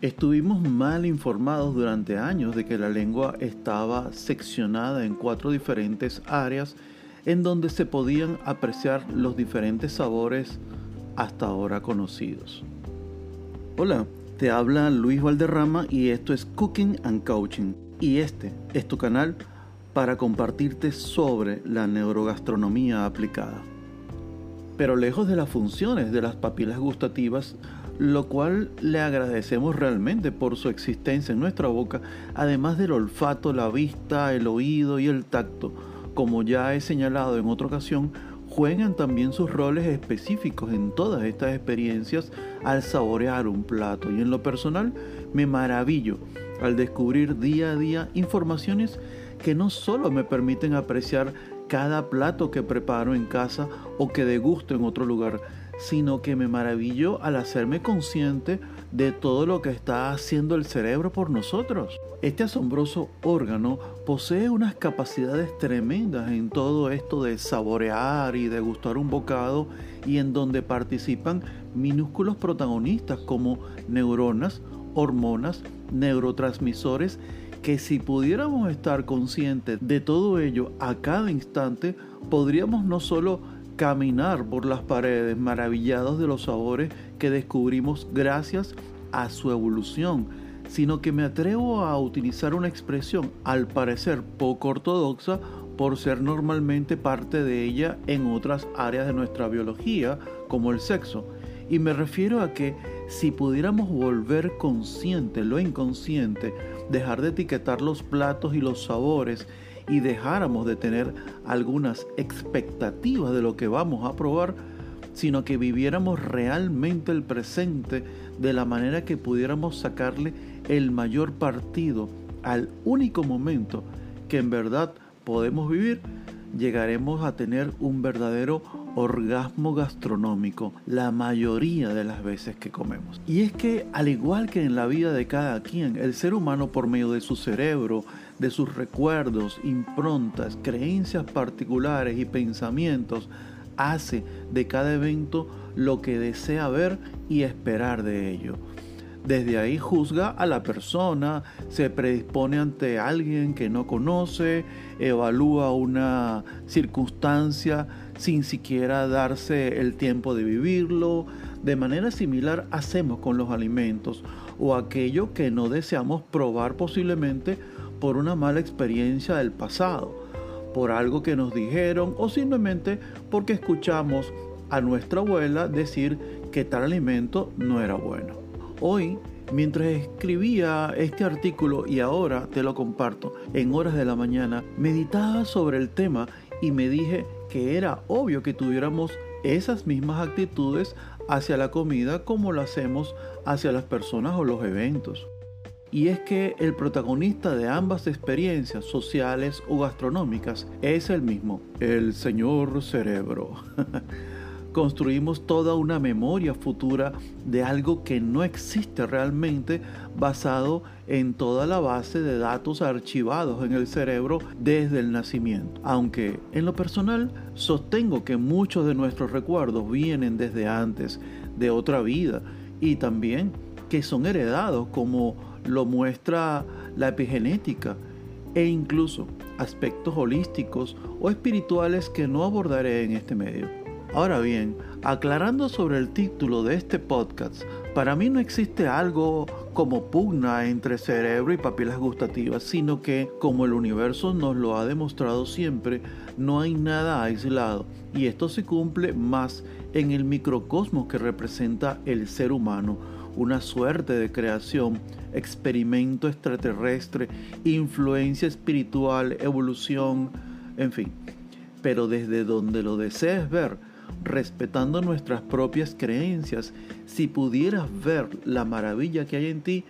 Estuvimos mal informados durante años de que la lengua estaba seccionada en cuatro diferentes áreas en donde se podían apreciar los diferentes sabores hasta ahora conocidos. Hola, te habla Luis Valderrama y esto es Cooking and Coaching y este es tu canal para compartirte sobre la neurogastronomía aplicada. Pero lejos de las funciones de las papilas gustativas, lo cual le agradecemos realmente por su existencia en nuestra boca, además del olfato, la vista, el oído y el tacto, como ya he señalado en otra ocasión, juegan también sus roles específicos en todas estas experiencias al saborear un plato. Y en lo personal me maravillo al descubrir día a día informaciones que no solo me permiten apreciar cada plato que preparo en casa o que degusto en otro lugar, sino que me maravillo al hacerme consciente de todo lo que está haciendo el cerebro por nosotros. Este asombroso órgano posee unas capacidades tremendas en todo esto de saborear y degustar un bocado y en donde participan minúsculos protagonistas como neuronas, hormonas, neurotransmisores que si pudiéramos estar conscientes de todo ello a cada instante, podríamos no solo caminar por las paredes maravillados de los sabores que descubrimos gracias a su evolución, sino que me atrevo a utilizar una expresión al parecer poco ortodoxa por ser normalmente parte de ella en otras áreas de nuestra biología, como el sexo. Y me refiero a que si pudiéramos volver consciente lo inconsciente, dejar de etiquetar los platos y los sabores y dejáramos de tener algunas expectativas de lo que vamos a probar, sino que viviéramos realmente el presente de la manera que pudiéramos sacarle el mayor partido al único momento que en verdad podemos vivir, llegaremos a tener un verdadero orgasmo gastronómico la mayoría de las veces que comemos. Y es que al igual que en la vida de cada quien, el ser humano por medio de su cerebro, de sus recuerdos, improntas, creencias particulares y pensamientos, hace de cada evento lo que desea ver y esperar de ello. Desde ahí juzga a la persona, se predispone ante alguien que no conoce, evalúa una circunstancia sin siquiera darse el tiempo de vivirlo. De manera similar hacemos con los alimentos o aquello que no deseamos probar posiblemente por una mala experiencia del pasado, por algo que nos dijeron o simplemente porque escuchamos a nuestra abuela decir que tal alimento no era bueno. Hoy, mientras escribía este artículo y ahora te lo comparto en horas de la mañana, meditaba sobre el tema y me dije que era obvio que tuviéramos esas mismas actitudes hacia la comida como lo hacemos hacia las personas o los eventos y es que el protagonista de ambas experiencias sociales o gastronómicas es el mismo, el señor cerebro. Construimos toda una memoria futura de algo que no existe realmente basado en toda la base de datos archivados en el cerebro desde el nacimiento. Aunque en lo personal sostengo que muchos de nuestros recuerdos vienen desde antes, de otra vida, y también que son heredados como lo muestra la epigenética e incluso aspectos holísticos o espirituales que no abordaré en este medio. Ahora bien, aclarando sobre el título de este podcast, para mí no existe algo como pugna entre cerebro y papilas gustativas, sino que, como el universo nos lo ha demostrado siempre, no hay nada aislado, y esto se cumple más en el microcosmos que representa el ser humano, una suerte de creación, experimento extraterrestre, influencia espiritual, evolución, en fin. Pero desde donde lo desees ver, respetando nuestras propias creencias, si pudieras ver la maravilla que hay en ti,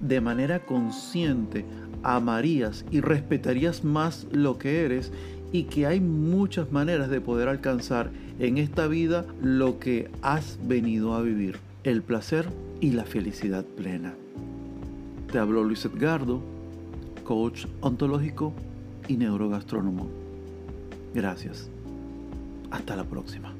de manera consciente, amarías y respetarías más lo que eres y que hay muchas maneras de poder alcanzar en esta vida lo que has venido a vivir el placer y la felicidad plena. Te habló Luis Edgardo, coach ontológico y neurogastrónomo. Gracias. Hasta la próxima.